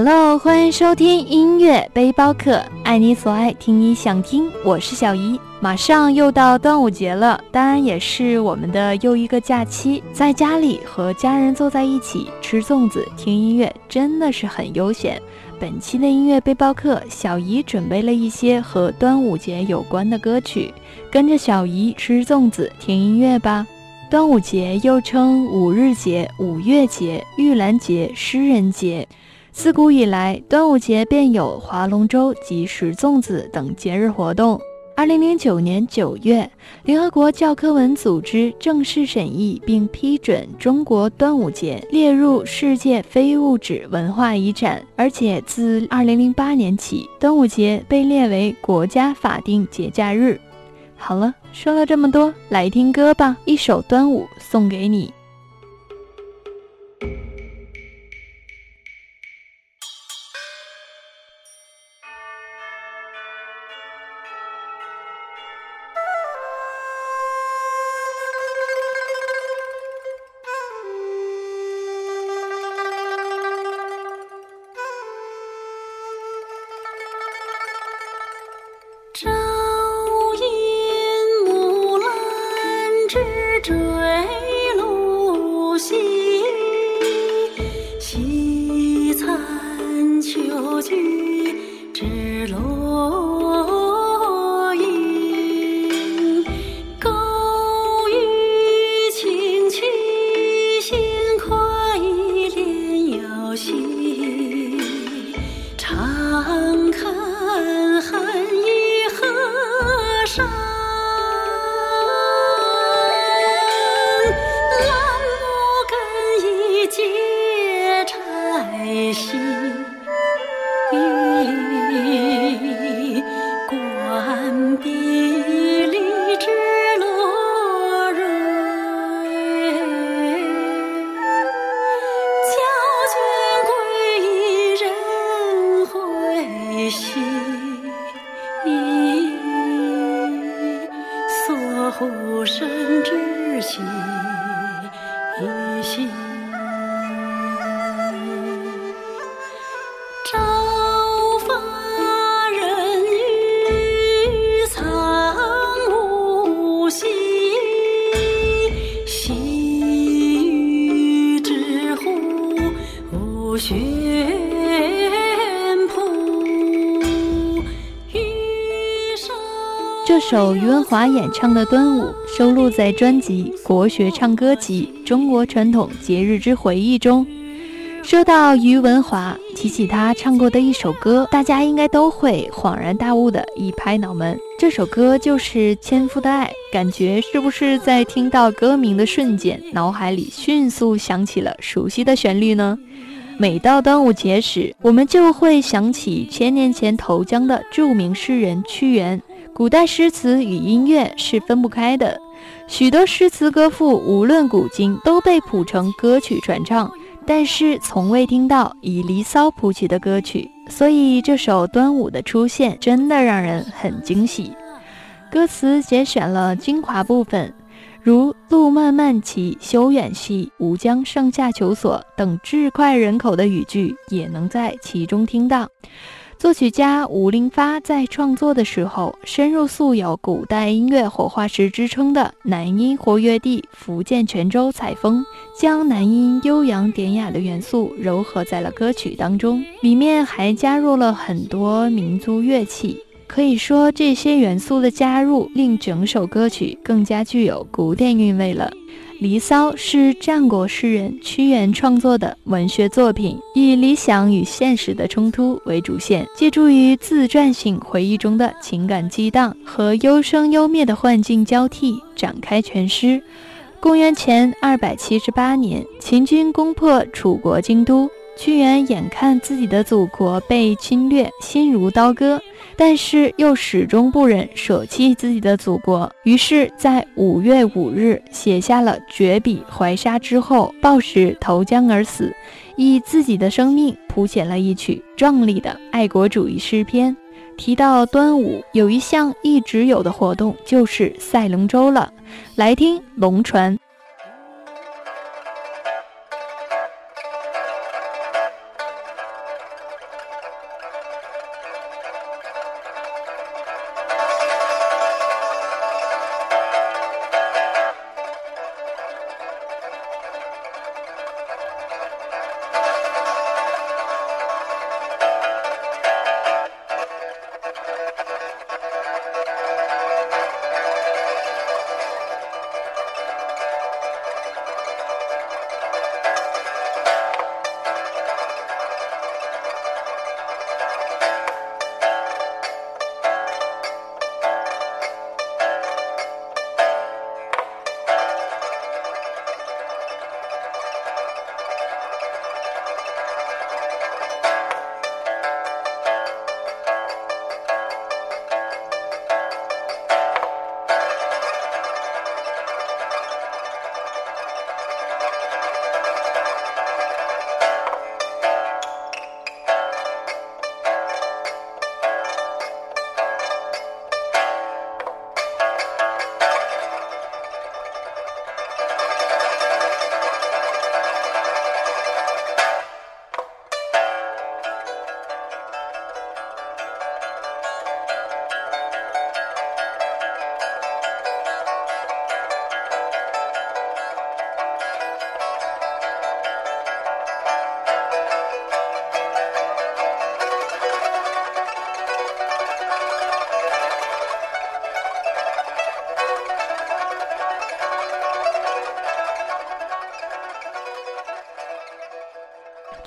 Hello，欢迎收听音乐背包客，爱你所爱，听你想听。我是小姨，马上又到端午节了，当然也是我们的又一个假期，在家里和家人坐在一起吃粽子、听音乐，真的是很悠闲。本期的音乐背包客，小姨准备了一些和端午节有关的歌曲，跟着小姨吃粽子、听音乐吧。端午节又称五日节、五月节、玉兰节、诗人节。自古以来，端午节便有划龙舟及食粽子等节日活动。二零零九年九月，联合国教科文组织正式审议并批准中国端午节列入世界非物质文化遗产，而且自二零零八年起，端午节被列为国家法定节假日。好了，说了这么多，来听歌吧，一首《端午》送给你。浮生之喜一心首于文华演唱的《端午》收录在专辑《国学唱歌集·中国传统节日之回忆》中。说到于文华，提起他唱过的一首歌，大家应该都会恍然大悟的一拍脑门。这首歌就是《千夫的爱》，感觉是不是在听到歌名的瞬间，脑海里迅速响起了熟悉的旋律呢？每到端午节时，我们就会想起千年前投江的著名诗人屈原。古代诗词与音乐是分不开的，许多诗词歌赋无论古今都被谱成歌曲传唱，但是从未听到以《离骚》谱曲的歌曲，所以这首《端午》的出现真的让人很惊喜。歌词节选了精华部分，如“路漫漫其修远兮，吾将上下求索”等志快人口的语句也能在其中听到。作曲家吴林发在创作的时候，深入素有“古代音乐活化石”之称的南音活跃地福建泉州采风，将南音悠扬典雅的元素糅合在了歌曲当中，里面还加入了很多民族乐器。可以说，这些元素的加入令整首歌曲更加具有古典韵味了。《离骚》是战国诗人屈原创作的文学作品，以理想与现实的冲突为主线，借助于自传性回忆中的情感激荡和优生优灭的幻境交替展开全诗。公元前二百七十八年，秦军攻破楚国京都。屈原眼看自己的祖国被侵略，心如刀割，但是又始终不忍舍弃自己的祖国，于是，在五月五日写下了绝笔怀沙之后，暴食投江而死，以自己的生命谱写了一曲壮丽的爱国主义诗篇。提到端午，有一项一直有的活动就是赛龙舟了，来听龙船。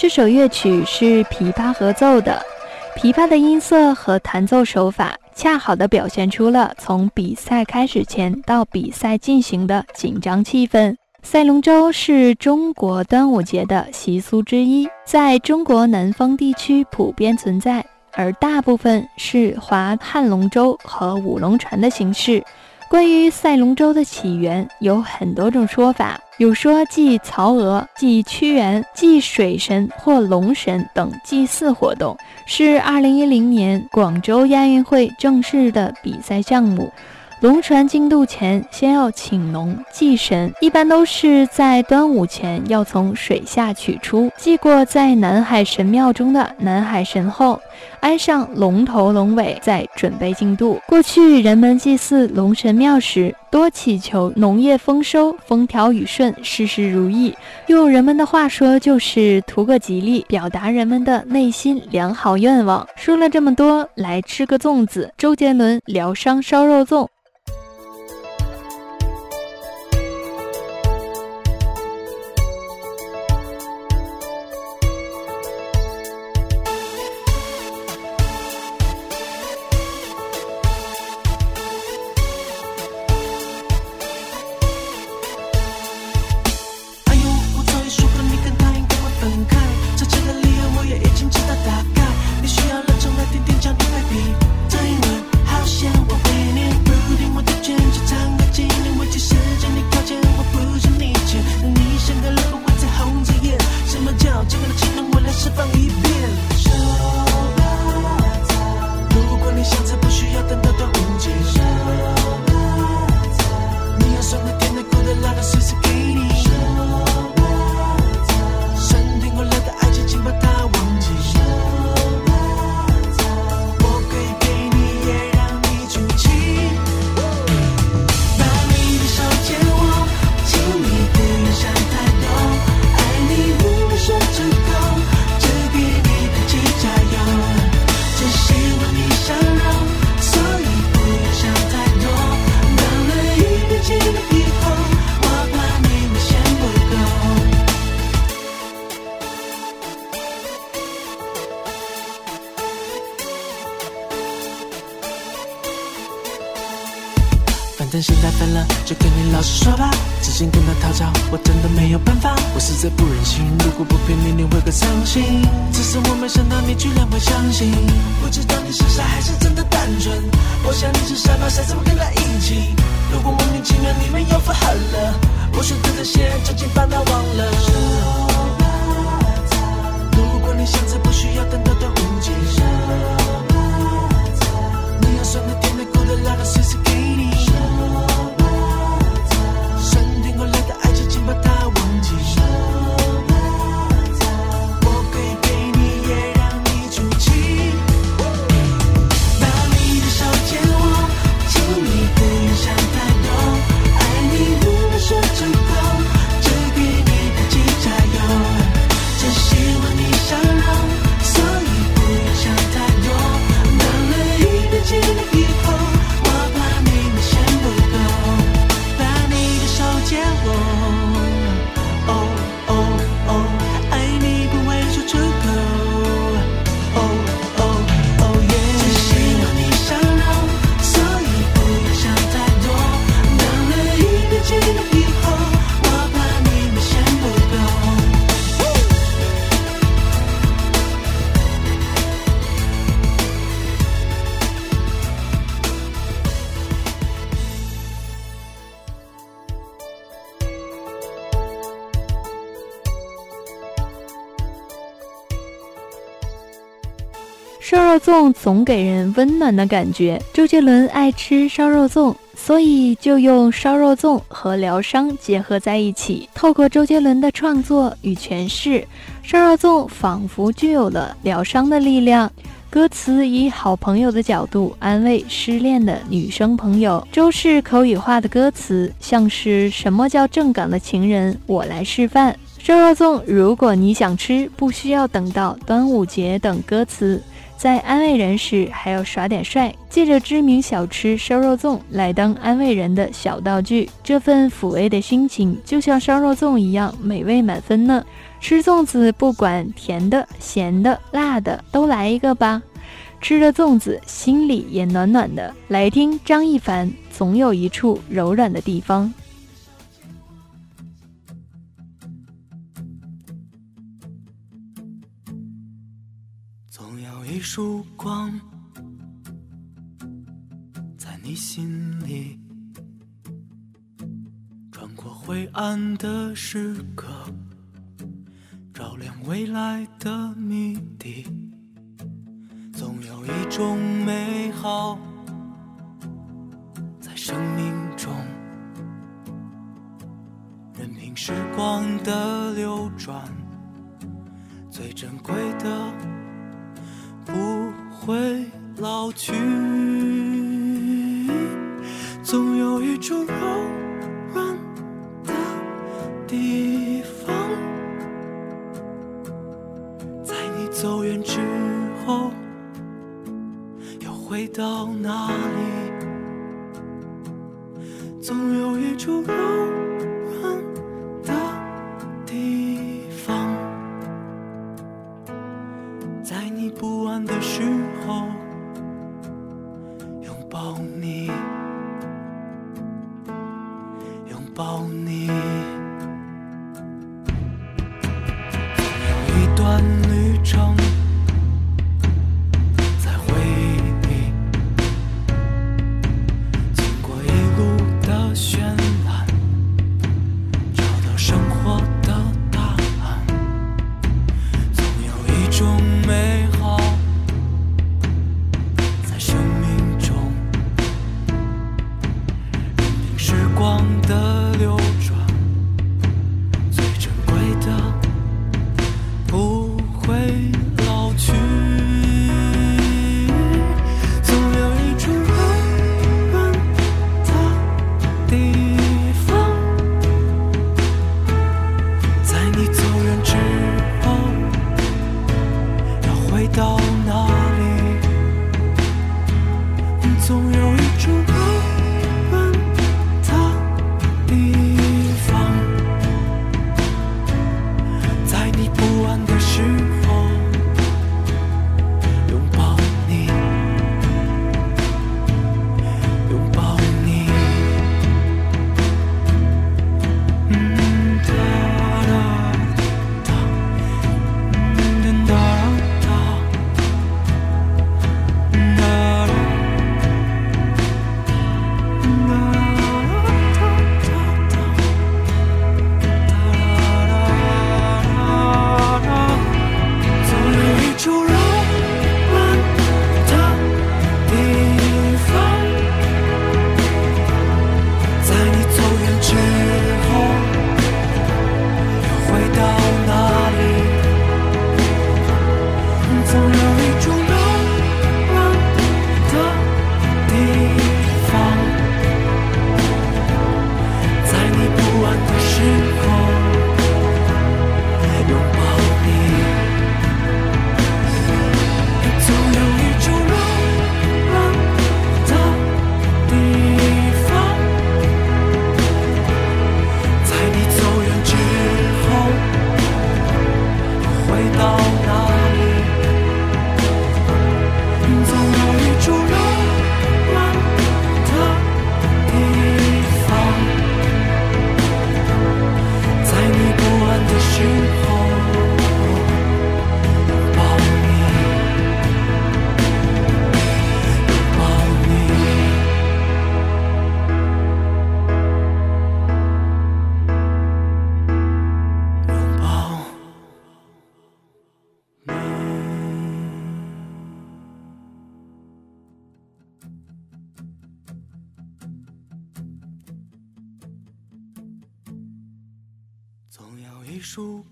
这首乐曲是琵琶合奏的，琵琶的音色和弹奏手法恰好地表现出了从比赛开始前到比赛进行的紧张气氛。赛龙舟是中国端午节的习俗之一，在中国南方地区普遍存在，而大部分是划旱龙舟和舞龙船的形式。关于赛龙舟的起源，有很多种说法，有说祭曹娥、祭屈原、祭水神或龙神等祭祀活动，是2010年广州亚运会正式的比赛项目。龙船进渡前，先要请龙祭神，一般都是在端午前要从水下取出，祭过在南海神庙中的南海神后，安上龙头龙尾，再准备进渡。过去人们祭祀龙神庙时，多祈求农业丰收、风调雨顺、事事如意。用人们的话说，就是图个吉利，表达人们的内心良好愿望。说了这么多，来吃个粽子。周杰伦疗伤烧肉粽。相信。不知道你是傻还是真的单纯。我想你是傻吧，傻怎么跟他一起？如果莫名其妙你们又复合了，我选择这些，就请把它忘了。如果你想着不需要等到端午节，肉粽总给人温暖的感觉。周杰伦爱吃烧肉粽，所以就用烧肉粽和疗伤结合在一起。透过周杰伦的创作与诠释，烧肉粽仿佛具有了疗伤的力量。歌词以好朋友的角度安慰失恋的女生朋友。周氏口语化的歌词，像是什么叫正港的情人？我来示范。烧肉粽，如果你想吃，不需要等到端午节等歌词。在安慰人时还要耍点帅，借着知名小吃烧肉粽来当安慰人的小道具。这份抚慰的心情，就像烧肉粽一样美味满分呢。吃粽子，不管甜的、咸的、辣的，都来一个吧。吃着粽子，心里也暖暖的。来听张一凡，总有一处柔软的地方。总有一束光，在你心里，穿过灰暗的时刻，照亮未来的谜底。总有一种美好，在生命中，任凭时光的流转，最珍贵的会老去。总有一种段旅程。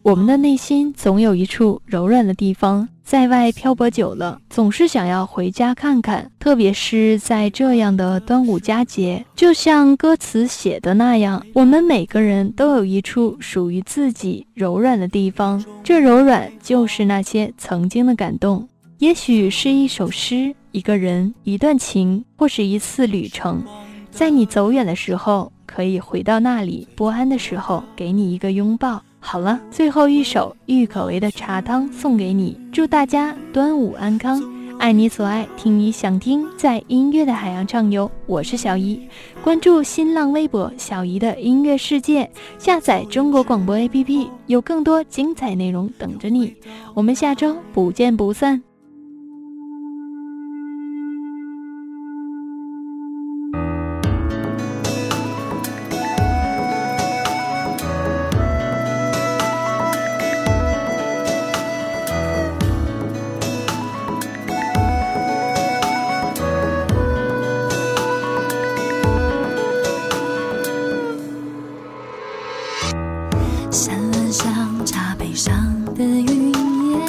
我们的内心总有一处柔软的地方，在外漂泊久了，总是想要回家看看。特别是在这样的端午佳节，就像歌词写的那样，我们每个人都有一处属于自己柔软的地方。这柔软就是那些曾经的感动。也许是一首诗，一个人，一段情，或是一次旅程，在你走远的时候，可以回到那里；不安的时候，给你一个拥抱。好了，最后一首郁可唯的《茶汤》送给你，祝大家端午安康。爱你所爱，听你想听，在音乐的海洋畅游。我是小姨，关注新浪微博“小姨的音乐世界”，下载中国广播 APP，有更多精彩内容等着你。我们下周不见不散。像茶杯上的云烟，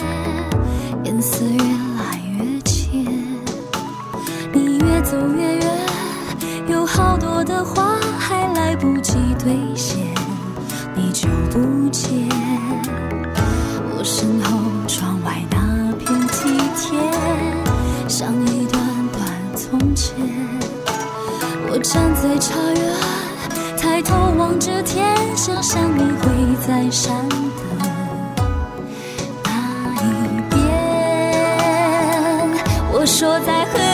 颜色越来越浅。你越走越远，有好多的话还来不及兑现，你就不见。我身后窗外那片梯田，像一段段从前。我站在茶园，抬头望着天，想象你。在山的那一边。我说在。